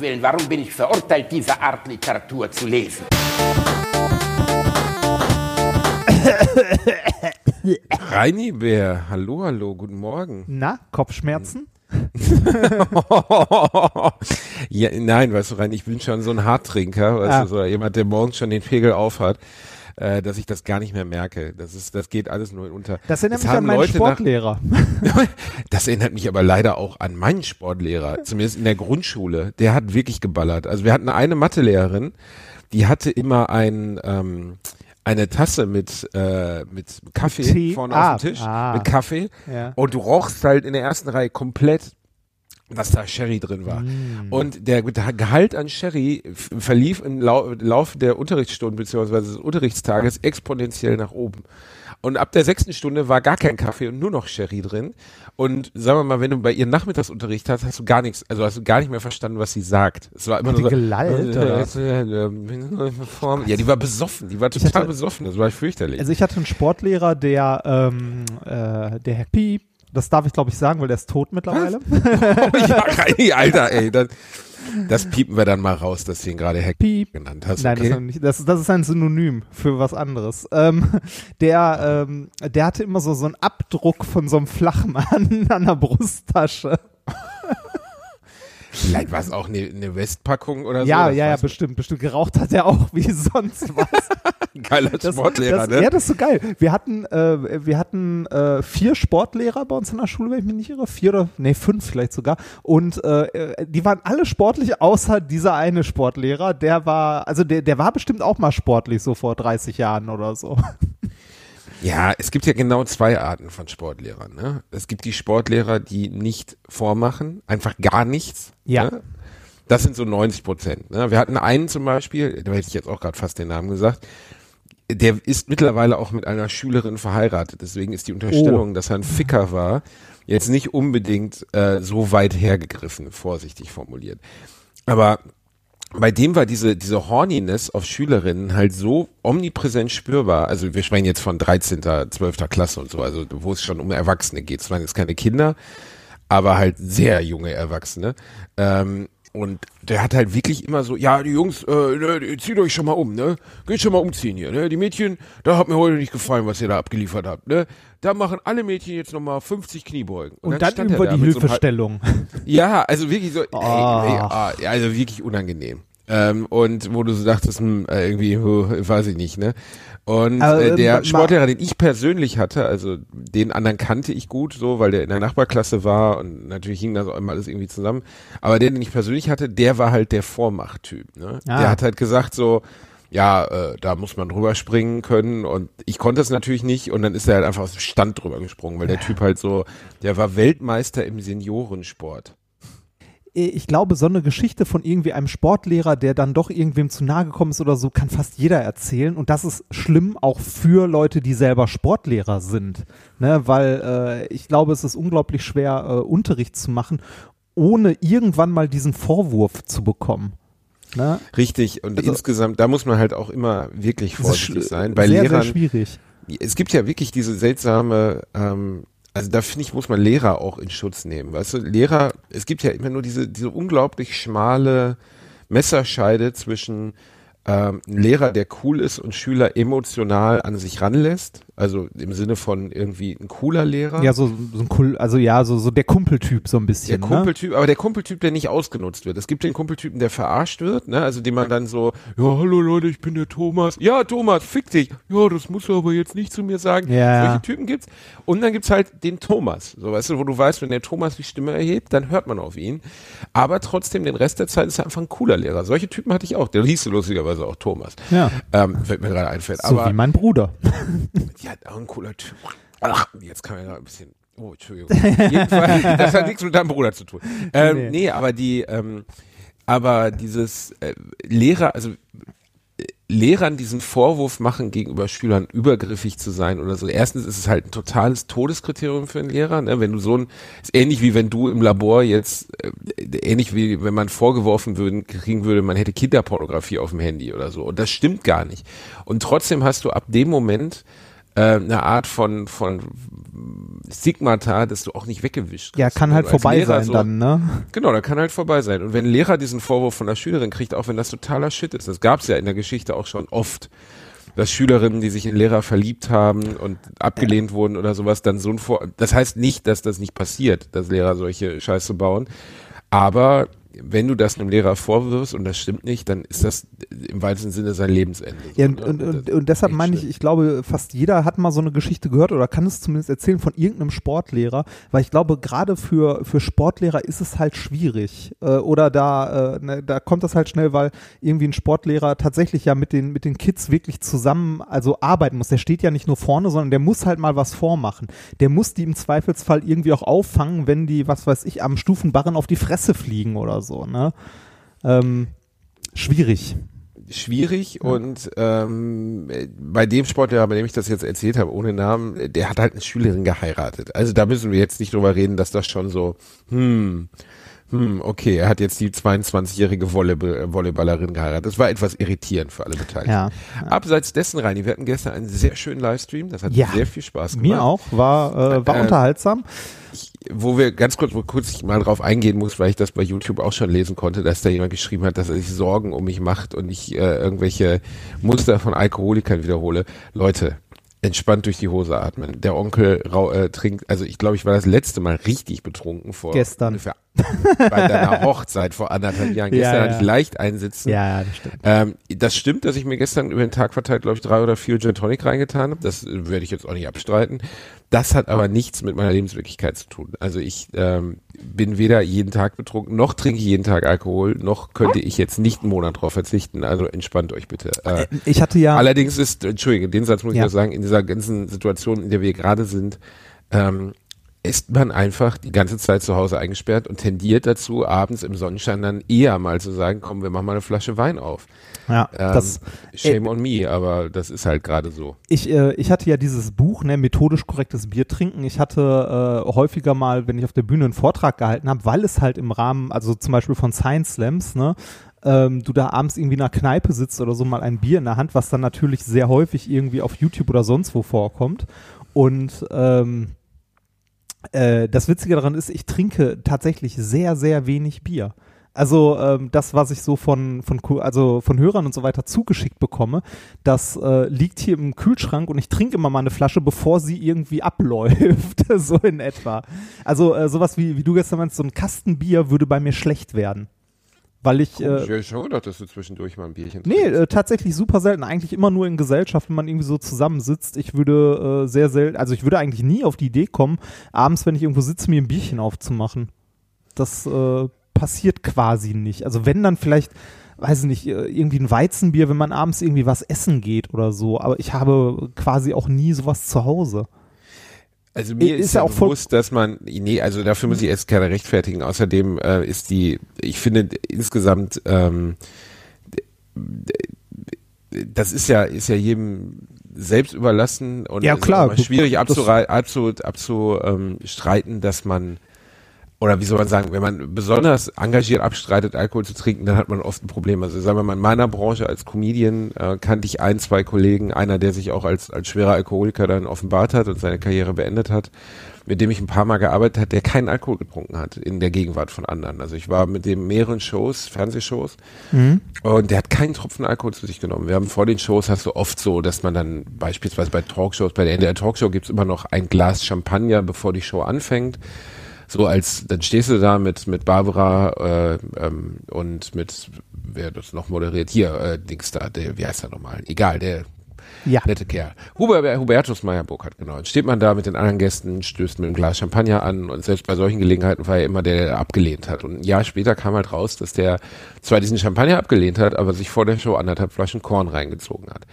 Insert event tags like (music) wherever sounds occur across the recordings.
Willen, warum bin ich verurteilt, diese Art Literatur zu lesen? (coughs) Reini Bär, hallo, hallo, guten Morgen. Na, Kopfschmerzen? (laughs) ja, nein, weißt du, Reini, ich bin schon so ein Harttrinker, weißt Ah. du, so jemand, der morgens schon den Pegel aufhat, äh, dass ich das gar nicht mehr merke. Das ist, das geht alles nur unter. Das erinnert Es mich an meinen Leute Sportlehrer. Nach, (laughs) das erinnert mich aber leider auch an meinen Sportlehrer, zumindest in der Grundschule. Der hat wirklich geballert. Also wir hatten eine Mathelehrerin, die hatte immer ein, ähm, eine Tasse mit, äh, mit Kaffee Tee? vorne Ah, auf dem Tisch, ah. mit Kaffee. Ja. Und du rochst halt in der ersten Reihe komplett, dass da Sherry drin war. Mm. Und der Gehalt an Sherry verlief im Lau Laufe der Unterrichtsstunden beziehungsweise des Unterrichtstages exponentiell nach oben. Und ab der sechsten Stunde war gar kein Kaffee und nur noch Sherry drin. Und sagen wir mal, wenn du bei ihr Nachmittagsunterricht hast, hast du gar nichts, also hast du gar nicht mehr verstanden, was sie sagt. Es war immer nur die so, gelallt, oder? Form. Ja, die war besoffen, die war total hatte- besoffen, das war fürchterlich. Also ich hatte einen Sportlehrer, der, ähm, äh, der Piep, das darf ich glaube ich sagen, weil der ist tot mittlerweile. (laughs) Oh, ja, Alter, ey. Das, das piepen wir dann mal raus, dass du ihn gerade Hack Piep. genannt hast. Nein, das, ist nicht, das, das ist ein Synonym für was anderes. Ähm, der, ähm, der hatte immer so, so einen Abdruck von so einem Flachmann (laughs) an der Brusttasche. Vielleicht war es auch eine, eine Westpackung oder so. ja, das ja, ja, weiß bestimmt, bestimmt. Geraucht hat er auch wie sonst was. (laughs) Geiler Das, Sportlehrer, das, ne? Ja, das ist so geil. Wir hatten, äh, wir hatten äh, vier Sportlehrer bei uns in der Schule, wenn ich mich nicht irre. Vier oder, nee, fünf vielleicht sogar. Und äh, äh, die waren alle sportlich, außer dieser eine Sportlehrer. Der war, also der, der war bestimmt auch mal sportlich, so vor 30 Jahren oder so. (laughs) Ja, es gibt ja genau zwei Arten von Sportlehrern. Ne? Es gibt die Sportlehrer, die nicht vormachen, einfach gar nichts. Ja. Ne? Das sind so 90 Prozent. Ne? Wir hatten einen zum Beispiel, da hätte ich jetzt auch gerade fast den Namen gesagt, der ist mittlerweile auch mit einer Schülerin verheiratet. Deswegen ist die Unterstellung, dass er ein Ficker war, jetzt nicht unbedingt äh, so weit hergegriffen, vorsichtig formuliert. Aber bei dem war diese, diese Horniness auf Schülerinnen halt so omnipräsent spürbar. Also wir sprechen jetzt von 13., 12. Klasse und so, also wo es schon um Erwachsene geht. Es waren jetzt keine Kinder, aber halt sehr junge Erwachsene. Ähm, und der hat halt wirklich immer so, ja, die Jungs, äh, ne, zieht euch schon mal um, ne? Geht schon mal umziehen hier, ne? Die Mädchen, da hat mir heute nicht gefallen, was ihr da abgeliefert habt, ne? Da machen alle Mädchen jetzt nochmal 50 Kniebeugen. Und, dann, stand er über die mit so Hilfestellung. ja, also wirklich so, ey, Ah. ey, ah, ja, also wirklich unangenehm. Ähm, und wo du so dachtest, hm, äh, irgendwie, weiß ich nicht, ne? Und äh, ähm, der Sportlehrer, den ich persönlich hatte, also den anderen kannte ich gut, so, weil der in der Nachbarklasse war und natürlich hing das auch immer alles irgendwie zusammen. Aber den, den ich persönlich hatte, der war halt der Vormachttyp, ne? Ah. Der hat halt gesagt so, ja, äh, da muss man drüber springen können und ich konnte es natürlich nicht und dann ist er halt einfach aus dem Stand drüber gesprungen, weil der Typ halt so, der war Weltmeister im Seniorensport. Ich glaube, so eine Geschichte von irgendwie einem Sportlehrer, der dann doch irgendwem zu nahe gekommen ist oder so, kann fast jeder erzählen. Und das ist schlimm auch für Leute, die selber Sportlehrer sind. Ne? Weil äh, ich glaube, es ist unglaublich schwer, äh, Unterricht zu machen, ohne irgendwann mal diesen Vorwurf zu bekommen. Ne? Richtig, und Also- insgesamt, da muss man halt auch immer wirklich vorsichtig sein. Bei sehr, Lehrern, sehr schwierig. es gibt ja wirklich diese seltsame, ähm, also da finde ich, muss man Lehrer auch in Schutz nehmen. Weißt du, Lehrer, es gibt ja immer nur diese, diese unglaublich schmale Messerscheide zwischen ähm, Lehrer, der cool ist und Schüler emotional an sich ranlässt. Also im Sinne von irgendwie ein cooler Lehrer. Ja, so, so ein cool, also ja, so, so der Kumpeltyp so ein Der bisschen. ne? Kumpeltyp, aber der Kumpeltyp, der nicht ausgenutzt wird. Es gibt den Kumpeltypen, der verarscht wird, ne? Also den man dann so, ja, hallo Leute, ich bin der Thomas. Ja, Thomas, fick dich. Ja, das musst du aber jetzt nicht zu mir sagen. Ja. Solche Typen gibt's. Und dann gibt's halt den Thomas. So, weißt du, wo du weißt, wenn der Thomas die Stimme erhebt, dann hört man auf ihn. Aber trotzdem, den Rest der Zeit ist er einfach ein cooler Lehrer. Solche Typen hatte ich auch. Der hieß lustigerweise auch Thomas. Ja. Ähm, fällt mir gerade einfällt. So aber wie mein Bruder. ja, (laughs) auch ein cooler Typ. Ach, jetzt kann man ja ein bisschen. Oh, Entschuldigung. Jedenfalls, (laughs) das hat nichts mit deinem Bruder zu tun. Ähm, Nee. nee. aber die, ähm, aber dieses äh, Lehrer, also äh, Lehrern diesen Vorwurf machen, gegenüber Schülern übergriffig zu sein oder so. Erstens ist es halt ein totales Todeskriterium für einen Lehrer, ne? Wenn du so ein, ist ähnlich wie wenn du im Labor jetzt, äh, ähnlich wie wenn man vorgeworfen würden, kriegen würde, man hätte Kinderpornografie auf dem Handy oder so. Und das stimmt gar nicht. Und trotzdem hast du ab dem Moment äh, eine Art von, von Stigmata, das du auch nicht weggewischt Ja, kriegst. kann Wenn halt vorbei Lehrer sein so, dann, ne? Genau, da kann halt vorbei sein. Und wenn ein Lehrer diesen Vorwurf von der Schülerin kriegt, auch wenn das totaler Shit ist, das gab's ja in der Geschichte auch schon oft, dass Schülerinnen, die sich in Lehrer verliebt haben und abgelehnt wurden oder sowas, dann so ein Vor das heißt nicht, dass das nicht passiert, dass Lehrer solche Scheiße bauen, aber wenn du das einem Lehrer vorwirfst und das stimmt nicht, dann ist das im weitesten Sinne sein Lebensende. So, Ja, ne? und, und, und, und deshalb meine ich, ich glaube, fast jeder hat mal so eine Geschichte gehört oder kann es zumindest erzählen von irgendeinem Sportlehrer, weil ich glaube, gerade für, für Sportlehrer ist es halt schwierig. Äh, oder da, äh, ne, da kommt das halt schnell, weil irgendwie ein Sportlehrer tatsächlich ja mit den, mit den Kids wirklich zusammen, also arbeiten muss. Der steht ja nicht nur vorne, sondern der muss halt mal was vormachen. Der muss die im Zweifelsfall irgendwie auch auffangen, wenn die, was weiß ich, am Stufenbarren auf die Fresse fliegen oder so, ne? Ähm, schwierig. schwierig und ähm, äh, bei dem Sportlehrer, bei dem ich das jetzt erzählt habe, ohne Namen, der hat halt eine Schülerin geheiratet. Also da müssen wir jetzt nicht drüber reden, dass das schon so, hm, hm, okay, er hat jetzt die 22-jährige Volleyball Volleyballerin geheiratet. Das war etwas irritierend für alle Beteiligten. Ja. Abseits dessen, Reini, wir hatten gestern einen sehr schönen Livestream, das hat Ja. sehr viel Spaß gemacht. Mir auch, war, äh, war Äh, unterhaltsam. ich, wo wir ganz kurz, wo kurz ich mal drauf eingehen muss, weil ich das bei YouTube auch schon lesen konnte, dass da jemand geschrieben hat, dass er sich Sorgen um mich macht und ich äh, irgendwelche Muster von Alkoholikern wiederhole. Leute, entspannt durch die Hose atmen. Der Onkel äh, trinkt, also ich glaube, ich war das letzte Mal richtig betrunken vor Gestern. ungefähr (laughs) bei deiner Hochzeit vor anderthalb Jahren. Ja, Gestern ja. hatte ich leicht einsitzen. Ja, ja, das stimmt. Ähm, das stimmt, dass ich mir gestern über den Tag verteilt, glaube ich, drei oder vier Gin Tonic reingetan habe. Das äh, werde ich jetzt auch nicht abstreiten. Das hat aber nichts mit meiner Lebenswirklichkeit zu tun. Also ich ähm, bin weder jeden Tag betrunken, noch trinke ich jeden Tag Alkohol, noch könnte ich jetzt nicht einen Monat drauf verzichten. Also entspannt euch bitte. Äh, Ich hatte ja, Allerdings ist, Entschuldige, den Satz muss ich Ja. noch sagen, in dieser ganzen Situation, in der wir gerade sind, ähm, ist man einfach die ganze Zeit zu Hause eingesperrt und tendiert dazu, abends im Sonnenschein dann eher mal zu sagen, komm, wir machen mal eine Flasche Wein auf. ja, Ähm, das, shame on me, aber das ist halt gerade so. ich, äh, ich hatte ja dieses Buch, ne, methodisch korrektes Bier trinken. Ich hatte äh, häufiger mal, wenn ich auf der Bühne einen Vortrag gehalten habe, weil es halt im Rahmen, also zum Beispiel von Science Slams, ne, ähm, du da abends irgendwie in einer Kneipe sitzt oder so mal ein Bier in der Hand, was dann natürlich sehr häufig irgendwie auf YouTube oder sonst wo vorkommt. Und ähm, äh, das Witzige daran ist, ich trinke tatsächlich sehr, sehr wenig Bier. Also ähm, das, was ich so von, von, also von Hörern und so weiter zugeschickt bekomme, das äh, liegt hier im Kühlschrank und ich trinke immer mal eine Flasche, bevor sie irgendwie (laughs) abläuft, so in etwa. Also äh, sowas wie, wie du gestern meinst, so ein Kastenbier würde bei mir schlecht werden. Weil ich, ich äh, hätte schon gedacht, dass du zwischendurch mal ein Bierchen Nee, trinkst. äh, tatsächlich super selten. Eigentlich immer nur in Gesellschaft, wenn man irgendwie so zusammensitzt. Ich würde äh, sehr selten, also ich würde eigentlich nie auf die Idee kommen, abends, wenn ich irgendwo sitze, mir ein Bierchen aufzumachen. Das äh, passiert quasi nicht. Also wenn dann vielleicht, weiß ich nicht, äh, irgendwie ein Weizenbier, wenn man abends irgendwie was essen geht oder so. Aber ich habe quasi auch nie sowas zu Hause. Also mir ist ist, ja auch bewusst, dass man, nee, also dafür muss ich erst keine rechtfertigen. Außerdem äh, ist die, ich finde insgesamt, ähm, das ist ja, ist ja jedem selbst überlassen und Ja, klar. schwierig abzurei- abzu, abzu, ähm, streiten, dass man oder wie soll man sagen, wenn man besonders engagiert abstreitet, Alkohol zu trinken, dann hat man oft ein Problem. Also sagen wir mal, in meiner Branche als Comedian äh, kannte ich ein, zwei Kollegen, einer, der sich auch als, als schwerer Alkoholiker dann offenbart hat und seine Karriere beendet hat, mit dem ich ein paar Mal gearbeitet hat, der keinen Alkohol getrunken hat in der Gegenwart von anderen. Also ich war mit dem mehreren Shows, Fernsehshows, und der hat keinen Tropfen Alkohol zu sich genommen. Wir haben vor den Shows hast du oft so, dass man dann beispielsweise bei Talkshows, bei der NDR Talkshow gibt's immer noch ein Glas Champagner, bevor die Show anfängt. So als, dann stehst du da mit, mit Barbara äh, ähm, und mit, wer das noch moderiert, hier, äh, Dings da, der, wie heißt er nochmal? Egal, der Ja. nette Kerl. Huber, Hubertus Meyer-Burkhardt, genau. Dann steht man da mit den anderen Gästen, stößt mit einem Glas Champagner an und selbst bei solchen Gelegenheiten war er immer der, der abgelehnt hat. Und ein Jahr später kam halt raus, dass der zwar diesen Champagner abgelehnt hat, aber sich vor der Show anderthalb Flaschen Korn reingezogen hat.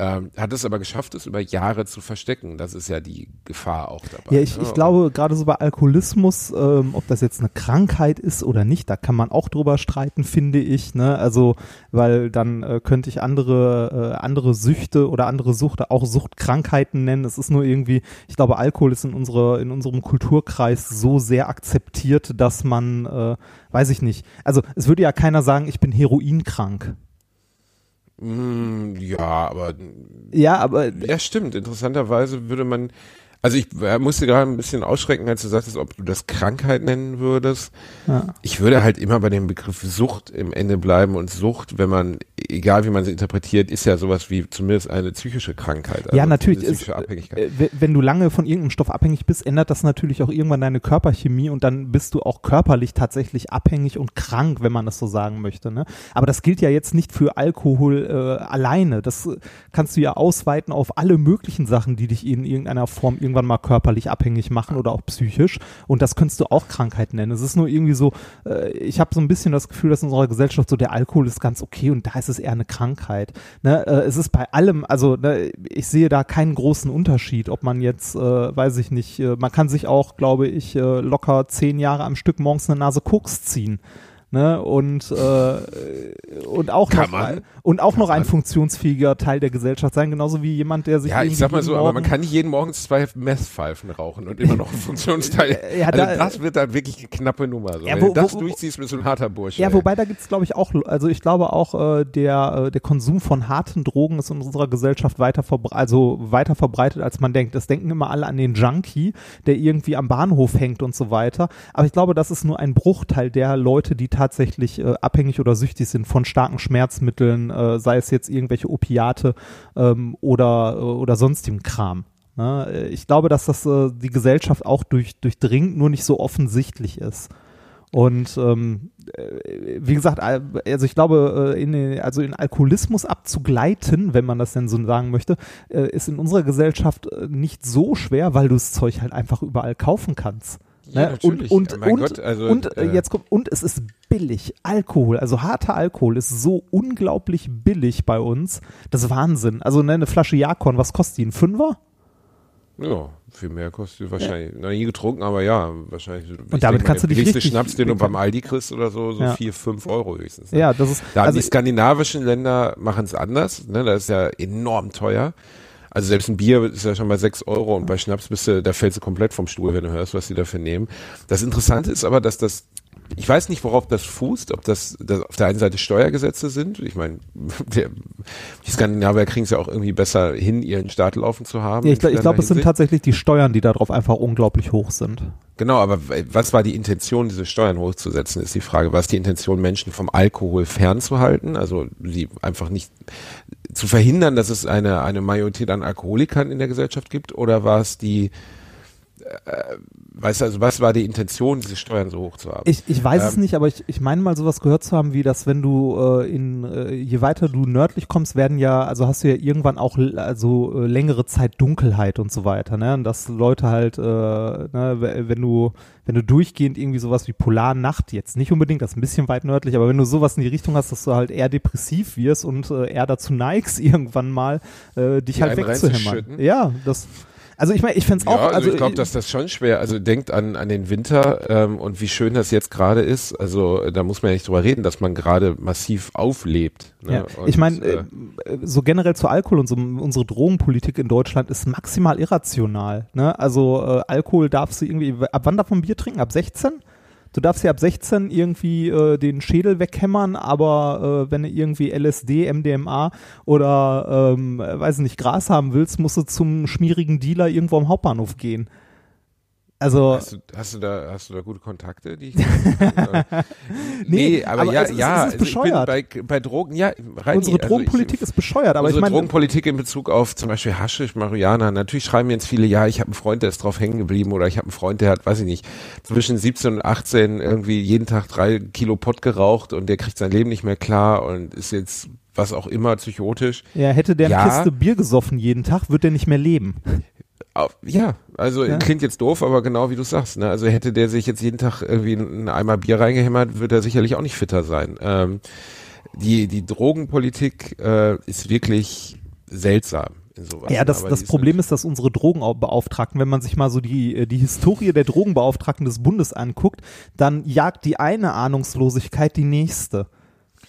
Ähm, hat es aber geschafft, es über Jahre zu verstecken. Das ist ja die Gefahr auch dabei. Ja, ich, ich ne? glaube, gerade so bei Alkoholismus, ähm, ob das jetzt eine Krankheit ist oder nicht, da kann man auch drüber streiten, finde ich. Ne? Also, weil dann äh, könnte ich andere, äh, andere Süchte oder andere Suchte, auch Suchtkrankheiten nennen. Es ist nur irgendwie, ich glaube, Alkohol ist in, unsere, in unserem Kulturkreis so sehr akzeptiert, dass man, äh, weiß ich nicht. Also, es würde ja keiner sagen, ich bin heroinkrank. Mm, ja, aber Ja, aber ja, stimmt. Interessanterweise würde man also ich äh, musste gerade ein bisschen ausschrecken, als du sagtest, ob du das Krankheit nennen würdest. Ja. Ich würde halt immer bei dem Begriff Sucht im Ende bleiben und Sucht, wenn man, egal wie man sie interpretiert, ist ja sowas wie zumindest eine psychische Krankheit. Also ja, natürlich. Ist, Abhängigkeit. äh, wenn du lange von irgendeinem Stoff abhängig bist, ändert das natürlich auch irgendwann deine Körperchemie und dann bist du auch körperlich tatsächlich abhängig und krank, wenn man das so sagen möchte. Ne? Aber das gilt ja jetzt nicht für Alkohol äh, alleine. Das kannst du ja ausweiten auf alle möglichen Sachen, die dich in irgendeiner Form irgendwann mal körperlich abhängig machen oder auch psychisch. Und das könntest du auch Krankheit nennen. Es ist nur irgendwie so, äh, ich habe so ein bisschen das Gefühl, dass in unserer Gesellschaft so der Alkohol ist ganz okay und da ist es eher eine Krankheit. Ne? Äh, es ist bei allem, also ne, ich sehe da keinen großen Unterschied, ob man jetzt, äh, weiß ich nicht, äh, man kann sich auch, glaube ich, äh, locker zehn Jahre am Stück morgens eine Nase Koks ziehen. Ne, und, äh, und auch Kann noch, man. und auch noch ein man. funktionsfähiger Teil der Gesellschaft sein, genauso wie jemand, der sich Ja, ich sag mal so, aber man kann nicht jeden Morgen zwei Messpfeifen rauchen und immer noch ein (laughs) Funktionsteil. Ja, also da- das wird dann wirklich eine knappe Nummer. So. Ja, Wenn wo- du das wo- durchziehst, bist du ein harter Bursche. Ja, ey. wobei da gibt's glaube ich auch, also ich glaube auch äh, der äh, der Konsum von harten Drogen ist in unserer Gesellschaft weiter verbre also weiter verbreitet als man denkt. Das denken immer alle an den Junkie, der irgendwie am Bahnhof hängt und so weiter. Aber ich glaube, das ist nur ein Bruchteil der Leute, die tatsächlich äh, abhängig oder süchtig sind von starken Schmerzmitteln, äh, sei es jetzt irgendwelche Opiate ähm, oder äh, oder sonstigem Kram. Ne? Äh, Ich glaube, dass das äh, die Gesellschaft auch durch, durchdringt, nur nicht so offensichtlich ist. Und ähm, äh, wie gesagt, al- also ich glaube, in, also in Alkoholismus abzugleiten, wenn man das denn so sagen möchte, ist in unserer Gesellschaft nicht so schwer, weil du das Zeug halt einfach überall kaufen kannst. Ja, Ne? Und, und, Mein und, Gott, also, und äh, äh, jetzt kommt, und es ist billig. Alkohol, also harter Alkohol ist so unglaublich billig bei uns. Das ist Wahnsinn. Also ne, eine Flasche Jakon, was kostet die? Ein Fünfer? Ja, viel mehr kostet wahrscheinlich. Noch nie getrunken, aber ja, wahrscheinlich. Und damit kannst du dich richtig- Schnaps, den du beim Aldi kriegst oder so, so Ja. vier, fünf Euro höchstens. Ja, das ist. Da also, die skandinavischen Länder machen es anders, ne? Da ist ja enorm teuer. Also selbst ein Bier ist ja schon bei sechs Euro und bei Schnaps bist du, da fällst du komplett vom Stuhl, wenn du hörst, was die dafür nehmen. Das Interessante ist aber, dass das, ich weiß nicht, worauf das fußt, ob das, das auf der einen Seite Steuergesetze sind. Ich meine, (laughs) die Skandinavier kriegen es ja auch irgendwie besser hin, ihren Staat laufen zu haben. ja, ich, glaub- glaube, es sind tatsächlich die Steuern, die darauf einfach unglaublich hoch sind. Genau, aber was war die Intention, diese Steuern hochzusetzen, ist die Frage. War es die Intention, Menschen vom Alkohol fernzuhalten? Also sie einfach nicht zu verhindern, dass es eine, eine Majorität an Alkoholikern in der Gesellschaft gibt? Oder war es die, äh, weißt du, also was war die Intention, diese Steuern so hoch zu haben? Ich, ich weiß es Ähm, nicht, aber ich, ich meine mal sowas gehört zu haben, wie dass wenn du äh, in äh, je weiter du nördlich kommst, werden ja, also hast du ja irgendwann auch also äh, längere Zeit Dunkelheit und so weiter, ne? Und dass Leute halt, äh, ne, wenn du wenn du durchgehend irgendwie sowas wie Polarnacht jetzt nicht unbedingt, das ist ein bisschen weit nördlich, aber wenn du sowas in die Richtung hast, dass du halt eher depressiv wirst und äh, eher dazu neigst, (laughs) irgendwann mal äh, dich Die halt wegzuhämmern. Ja, das. Also ich meine, ich fände es ja, auch. also, ich glaube, dass das schon schwer. Also denkt an an den Winter ähm, und wie schön das jetzt gerade ist. Also äh, da muss man ja nicht drüber reden, dass man gerade massiv auflebt. Ne? Ja, Und, ich meine, äh, äh, so generell zu Alkohol und so, unsere Drogenpolitik in Deutschland ist maximal irrational. Ne? Also äh, Alkohol darfst du irgendwie, ab wann darf man Bier trinken? Ab 16? Du darfst ja ab 16 irgendwie äh, den Schädel weghämmern, aber äh, wenn du irgendwie LSD, MDMA oder ähm, weiß nicht, Gras haben willst, musst du zum schmierigen Dealer irgendwo am Hauptbahnhof gehen. Also Hast du, hast du da hast du da gute Kontakte, die ich äh, (laughs) Nee, aber, aber ja, es ist- ja, es ist also ich bin bei, bei Drogen, ja, Reini, unsere also Drogenpolitik ich, ist bescheuert, aber unsere ich meine, Drogenpolitik in Bezug auf zum Beispiel Haschisch, Marihuana, natürlich schreiben mir jetzt viele, ja, ich habe einen Freund, der ist drauf hängen geblieben oder ich habe einen Freund, der hat, weiß ich nicht, zwischen 17 und 18 irgendwie jeden Tag drei Kilo Pott geraucht und der kriegt sein Leben nicht mehr klar und ist jetzt was auch immer psychotisch. ja, hätte der eine Ja. Kiste Bier gesoffen jeden Tag, wird der nicht mehr leben. Ja, also Ja. klingt jetzt doof, aber genau wie du sagst. Ne? Also hätte der sich jetzt jeden Tag irgendwie einen Eimer Bier reingehämmert, würde er sicherlich auch nicht fitter sein. Ähm, die, die Drogenpolitik äh, ist wirklich seltsam. In sowas, Ja, das, das Problem ist, dass unsere Drogenbeauftragten, wenn man sich mal so die, äh, die Historie der Drogenbeauftragten des Bundes anguckt, dann jagt die eine Ahnungslosigkeit die nächste.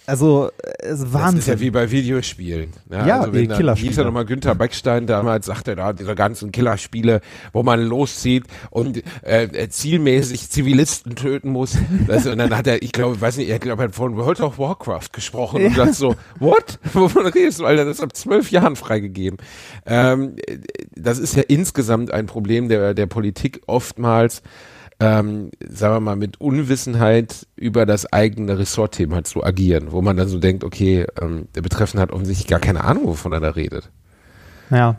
Also, es ist Wahnsinn. Das ist ja wie bei Videospielen. Ja, Ja, also wenn dann Killerspiele. hieß ja nochmal Günther Beckstein damals, sagte da, diese ganzen Killerspiele, wo man loszieht und äh, äh, zielmäßig Zivilisten töten muss. Das, und dann hat er, ich glaube, ich weiß nicht, er glaube, er hat von World of Warcraft gesprochen und Ja. sagt so, what? (laughs) Wovon redest du, Alter? Das ist ab zwölf Jahren freigegeben. Ähm, äh, das ist ja insgesamt ein Problem der, der Politik oftmals, ähm, sagen wir mal, mit Unwissenheit über das eigene Ressortthema zu agieren, wo man dann so denkt, okay, ähm, der Betreffende hat offensichtlich gar keine Ahnung, wovon er da redet. ja.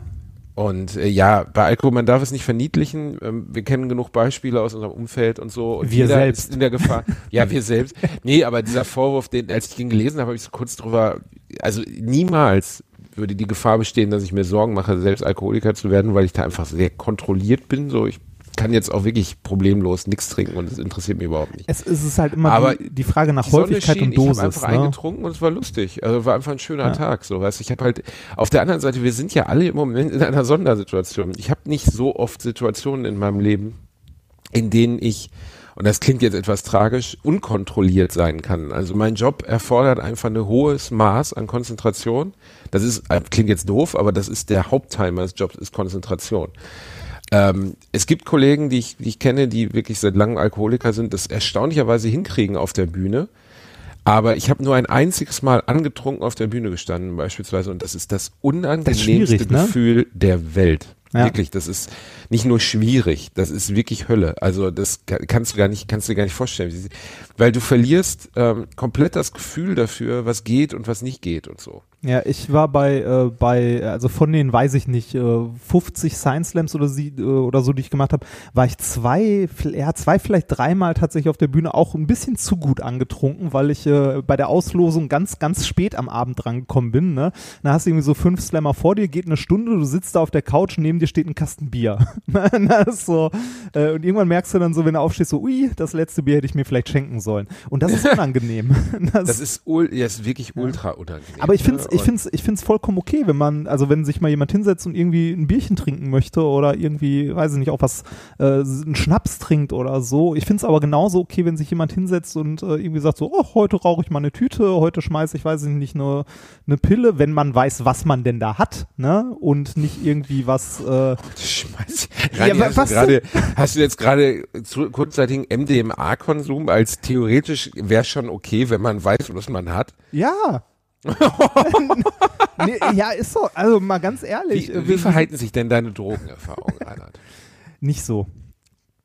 Und äh, ja, bei Alkohol, man darf es nicht verniedlichen. Ähm, wir kennen genug Beispiele aus unserem Umfeld und so. Und Wir selbst. in der Gefahr. ja, wir selbst. Nee, aber dieser Vorwurf, den, als ich ihn gelesen habe, habe ich so kurz drüber, also niemals würde die Gefahr bestehen, dass ich mir Sorgen mache, selbst Alkoholiker zu werden, weil ich da einfach sehr kontrolliert bin. So, ich kann jetzt auch wirklich problemlos nichts trinken und es interessiert mich überhaupt nicht. Es, ist halt immer Aber die, die Frage nach Die Häufigkeit schien, und Ich habe Dosis. einfach Ne? eingetrunken und es war lustig. Also war einfach ein schöner Ja. Tag. So, weißt, ich habe halt auf der anderen Seite, wir sind ja alle im Moment in einer Sondersituation. Ich habe nicht so oft Situationen in meinem Leben, in denen ich und das klingt jetzt etwas tragisch, unkontrolliert sein kann. Also mein Job erfordert einfach ein hohes Maß an Konzentration. Das ist, äh, klingt jetzt doof, aber das ist der Hauptteil meines Jobs, ist Konzentration. Ähm, es gibt Kollegen, die ich, die ich kenne, die wirklich seit langem Alkoholiker sind, das erstaunlicherweise hinkriegen auf der Bühne. Aber ich habe nur ein einziges Mal angetrunken auf der Bühne gestanden, beispielsweise, und das ist das unangenehmste schwierig, ne? Gefühl der Welt. Ja. Wirklich, das ist nicht nur schwierig, das ist wirklich Hölle. Also das ka- kannst du gar nicht, kannst du dir gar nicht vorstellen, weil du verlierst ähm, komplett das Gefühl dafür, was geht und was nicht geht und so. Ja, ich war bei, äh, bei, also von den, weiß ich nicht, äh, 50 Science Slams oder, sie, äh, oder so, die ich gemacht habe, war ich zwei, ja, zwei, vielleicht dreimal tatsächlich auf der Bühne auch ein bisschen zu gut angetrunken, weil ich äh, bei der Auslosung ganz, ganz spät am Abend drangekommen bin. Ne? Da hast du irgendwie so fünf Slammer vor dir, geht eine Stunde, du sitzt da auf der Couch, neben dir steht ein Kasten Bier. das (laughs) ist so, äh, und irgendwann merkst du dann so, wenn du aufstehst, so, ui, das letzte Bier hätte ich mir vielleicht schenken sollen. Und das ist unangenehm. (laughs) Das ist, ul ja, ist wirklich ultra unangenehm. Aber ich finde es ne? Ich Und- find's, ich find's vollkommen okay, wenn man, also wenn sich mal jemand hinsetzt und irgendwie ein Bierchen trinken möchte oder irgendwie, weiß ich nicht, auch was, äh, einen Schnaps trinkt oder so. Ich finde es aber genauso okay, wenn sich jemand hinsetzt und äh, irgendwie sagt so, oh, heute rauche ich mal eine Tüte, heute schmeiße ich, weiß ich nicht, eine, eine Pille, wenn man weiß, was man denn da hat, ne? Und nicht irgendwie was, äh, Schmeiß. Ja, Rani, wa- hast, was du gerade, hast du jetzt gerade kurzzeitigen MDMA-Konsum als theoretisch wäre schon okay, wenn man weiß, was man hat? ja. Nee, ja, ist so. Also mal ganz ehrlich. Wie, äh, wie verhalten sich denn deine Drogenerfahrungen, Reinhard? Nicht so.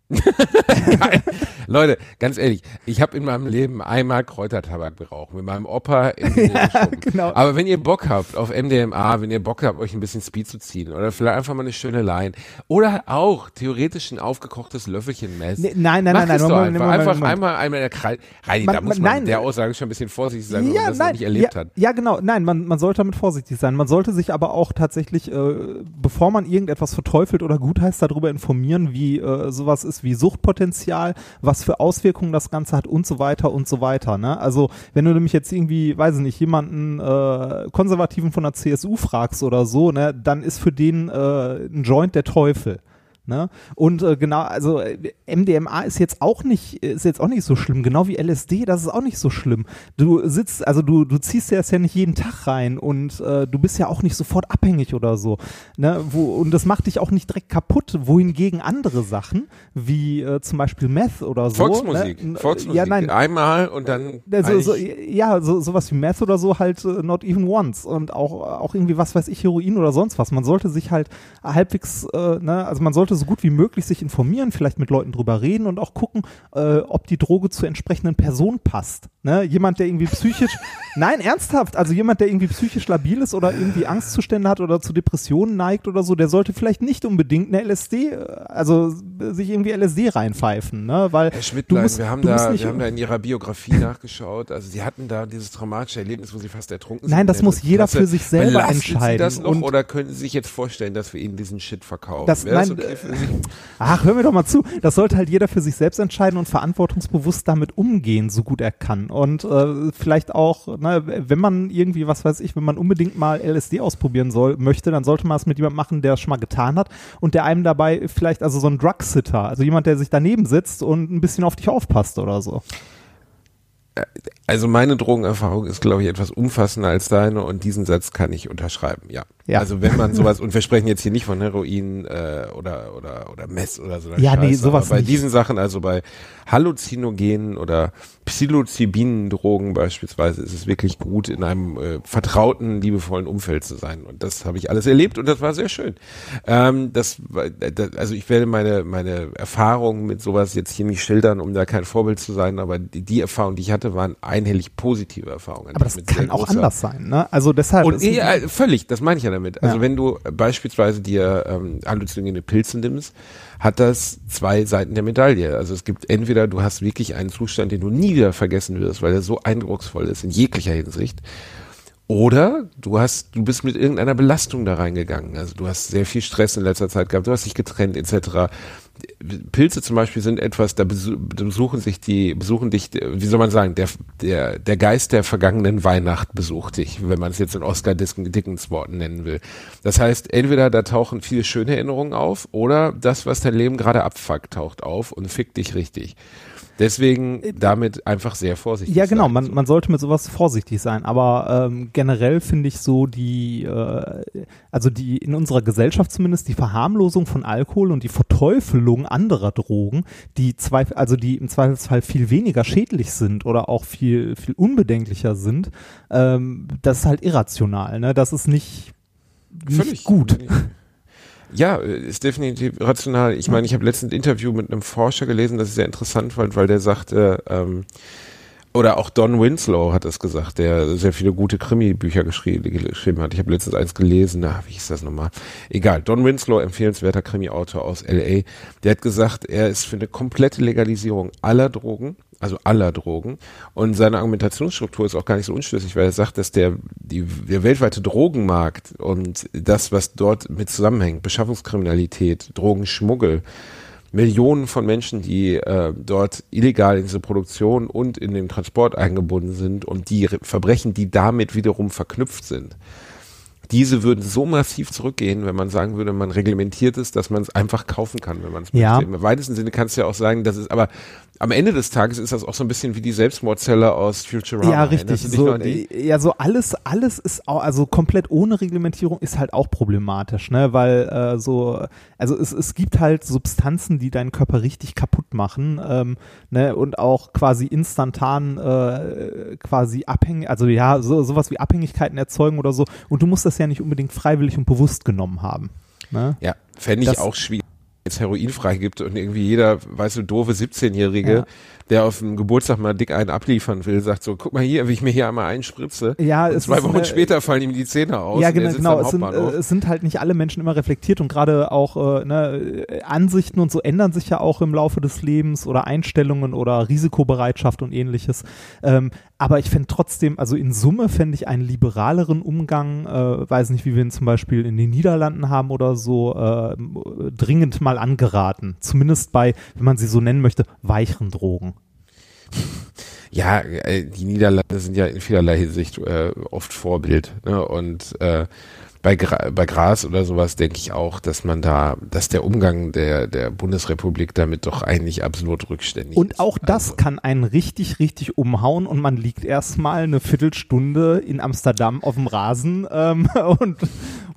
(laughs) Leute, ganz ehrlich, ich habe in meinem Leben einmal Kräutertabak geraucht mit meinem Opa Geschoben. (laughs) genau. Aber wenn ihr Bock habt auf MDMA, wenn ihr Bock habt, euch ein bisschen Speed zu ziehen oder vielleicht einfach mal eine schöne Line oder auch theoretisch ein aufgekochtes Löffelchen Mess. Nee, nein, nein, Mach nein, nein, Moment, einfach, Moment, einfach Moment. einmal einmal der Kreis. Reini, Man- da muss man- nein. der Aussage schon ein bisschen vorsichtig sein, wenn man das noch nicht erlebt ja, hat. Ja, genau. Nein, man, man sollte damit vorsichtig sein. Man sollte sich aber auch tatsächlich, äh, bevor man irgendetwas verteufelt oder gutheißt, darüber informieren, wie äh, sowas ist wie Suchtpotenzial, was für Auswirkungen das Ganze hat und so weiter und so weiter. Ne? Also wenn du nämlich jetzt irgendwie, weiß ich nicht, jemanden äh, Konservativen von der CSU fragst oder so, ne, dann ist für den äh, ein Joint der Teufel. Ne? Und äh, genau, also äh, MDMA ist jetzt auch nicht, ist jetzt auch nicht so schlimm, genau wie LSD, das ist auch nicht so schlimm. Du sitzt, also du, du ziehst dir das ja nicht jeden Tag rein und äh, du bist ja auch nicht sofort abhängig oder so. Ne? Wo, und das macht dich auch nicht direkt kaputt, wohingegen andere Sachen, wie äh, zum Beispiel Meth oder so. Volksmusik, Ne? Volksmusik. Ja, nein, Einmal und dann also, so, ja, so, sowas wie Meth oder so halt äh, not even once und auch, auch irgendwie was weiß ich, Heroin oder sonst was. Man sollte sich halt halbwegs, äh, ne, also man sollte so gut wie möglich sich informieren, vielleicht mit Leuten drüber reden und auch gucken, äh, ob die Droge zur entsprechenden Person passt. Ne? Jemand, der irgendwie psychisch, (laughs) nein, ernsthaft, also jemand, der irgendwie psychisch labil ist oder irgendwie Angstzustände hat oder zu Depressionen neigt oder so, der sollte vielleicht nicht unbedingt eine LSD, äh, also äh, sich irgendwie LSD reinpfeifen, ne? Weil Herr du Schmidtlein, musst, wir haben da, wir haben da in ihrer Biografie (laughs) nachgeschaut. Also sie hatten da dieses traumatische Erlebnis, wo sie fast ertrunken sind. Nein, das muss jeder Klasse. für sich selber Belastet Sie entscheiden. das noch oder können Sie sich jetzt vorstellen, dass wir Ihnen diesen Shit verkaufen? Das- nein, okay Sie? Ach, hör mir doch mal zu. Das sollte halt jeder für sich selbst entscheiden und verantwortungsbewusst damit umgehen, so gut er kann. Und äh, vielleicht auch, ne, wenn man irgendwie, was weiß ich, wenn man unbedingt mal LSD ausprobieren soll, möchte, dann sollte man es mit jemandem machen, der es schon mal getan hat und der einem dabei vielleicht, also so ein Drugsitter, also jemand, der sich daneben sitzt und ein bisschen auf dich aufpasst oder so. Also meine Drogenerfahrung ist, glaube ich, etwas umfassender als deine und diesen Satz kann ich unterschreiben, ja. Ja. Also wenn man sowas, und wir sprechen jetzt hier nicht von Heroin äh, oder, oder, oder Mess oder so. Ja, nee, Scheiße, sowas aber Bei nicht. diesen Sachen, also bei Halluzinogenen oder Psilocybin-Drogen beispielsweise, ist es wirklich gut, in einem äh, vertrauten, liebevollen Umfeld zu sein. Und das habe ich alles erlebt und das war sehr schön. Ähm, das, war- das, also ich werde meine, meine Erfahrungen mit sowas jetzt hier nicht schildern, um da kein Vorbild zu sein, aber die, die Erfahrungen, die ich hatte, waren einhellig positive Erfahrungen. Aber das kann auch anders sein, ne? Also deshalb und ja, völlig, das meine ich ja damit. Also Ja. wenn du beispielsweise dir ähm, halluzinogene Pilze nimmst, hat das zwei Seiten der Medaille. Also es gibt entweder du hast wirklich einen Zustand, den du nie wieder vergessen wirst, weil er so eindrucksvoll ist in jeglicher Hinsicht. Oder du hast, du bist mit irgendeiner Belastung da reingegangen. Also du hast sehr viel Stress in letzter Zeit gehabt, du hast dich getrennt etc. Pilze zum Beispiel sind etwas, da besu- besuchen sich die, besuchen dich, wie soll man sagen, der, der, der Geist der vergangenen Weihnacht besucht dich, wenn man es jetzt in Oscar Dickens Worten nennen will. Das heißt, entweder da tauchen viele schöne Erinnerungen auf oder das, was dein Leben gerade abfuckt, taucht auf und fickt dich richtig. Deswegen damit einfach sehr vorsichtig Ja, genau, sein. man, man sollte mit sowas vorsichtig sein, aber ähm, generell finde ich so die, äh, also die in unserer Gesellschaft zumindest die Verharmlosung von Alkohol und die Verteufelung anderer Drogen, die zwei, also die im Zweifelsfall viel weniger schädlich sind oder auch viel, viel unbedenklicher sind, ähm, das ist halt irrational, ne? Das ist nicht, nicht Völlig gut. Ja, ist definitiv rational. Ich meine, ich habe letztens ein Interview mit einem Forscher gelesen, das ich sehr interessant fand, weil der sagte, ähm, oder auch Don Winslow hat es gesagt, der sehr viele gute Krimi-Bücher geschrieben, hat. Ich habe letztens eins gelesen, na, wie hieß das nochmal? Egal, Don Winslow, empfehlenswerter Krimi-Autor aus L.A., der hat gesagt, er ist für eine komplette Legalisierung aller Drogen, also aller Drogen. Und seine Argumentationsstruktur ist auch gar nicht so unschlüssig, weil er sagt, dass der, die, der weltweite Drogenmarkt und das, was dort mit zusammenhängt, Beschaffungskriminalität, Drogenschmuggel, Millionen von Menschen, die äh, dort illegal in diese Produktion und in den Transport eingebunden sind und die Re- Verbrechen, die damit wiederum verknüpft sind. Diese würden so massiv zurückgehen, wenn man sagen würde, man reglementiert es, dass man es einfach kaufen kann, wenn man es Ja. möchte. Im weitesten Sinne kannst du ja auch sagen, das ist, aber am Ende des Tages ist das auch so ein bisschen wie die Selbstmordzelle aus Futurama. Ja, richtig. Du dich So, ja, so alles, alles ist auch, also komplett ohne Reglementierung ist halt auch problematisch, ne? Weil äh, so, also es, es gibt halt Substanzen, die deinen Körper richtig kaputt machen, ähm, ne? Und auch quasi instantan äh, quasi abhängig, also ja, so, sowas wie Abhängigkeiten erzeugen oder so. Und du musst das ja nicht unbedingt freiwillig und bewusst genommen haben. Ne? Ja, fände ich Das- auch schwierig. Jetzt Heroin freigibt und irgendwie jeder, weißt du, doofe 17-Jährige, Ja. der auf dem Geburtstag mal dick einen abliefern will, sagt so, guck mal hier, wie ich mir hier einmal einspritze. Ja, und es zwei Wochen eine- später fallen ihm die Zähne aus. Ja, genau, genau. Es sind, es sind halt nicht alle Menschen immer reflektiert und gerade auch äh, ne, Ansichten und so ändern sich ja auch im Laufe des Lebens oder Einstellungen oder Risikobereitschaft und ähnliches. Ähm, aber ich fände trotzdem, also in Summe fände ich einen liberaleren Umgang, äh, weiß nicht, wie wir ihn zum Beispiel in den Niederlanden haben oder so, äh, dringend mal angeraten. Zumindest bei, wenn man sie so nennen möchte, weicheren Drogen. Ja, äh, die Niederlande sind ja in vielerlei Hinsicht äh, oft Vorbild. Ne? Und äh, bei, Gra bei Gras oder sowas denke ich auch, dass man da, dass der Umgang der, der Bundesrepublik damit doch eigentlich absolut rückständig Und ist. auch das Also, kann einen richtig, richtig umhauen und man liegt erstmal eine Viertelstunde in Amsterdam auf dem Rasen ähm, (laughs) und,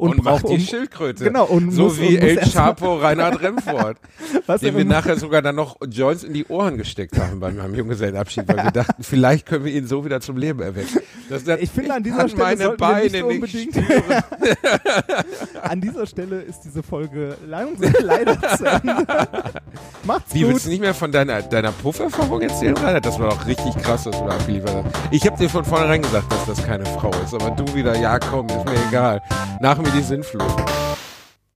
und, und, macht braucht die um, Schildkröte. Genau, und so muss- wie und El Chapo Reinhard Remford, (laughs) dem wir nachher sogar dann noch Joints in die Ohren gesteckt haben beim, beim Junggesellenabschied, weil wir dachten, vielleicht können wir ihn so wieder zum Leben erwecken. Das, das, Ich finde, an dieser Stelle meine Beine nicht nicht. (laughs) An dieser Stelle ist diese Folge lang- (laughs) leider zu Ende. Macht's Wie gut. willst du nicht mehr von deiner, deiner Pufferfahrung erzählen, Reinhard? Das war doch richtig krass, was du da abgeliefert hast. Ich habe dir von vornherein gesagt, dass das keine Frau ist, aber du wieder, ja komm, ist mir egal. Nach mir die Sinnflut.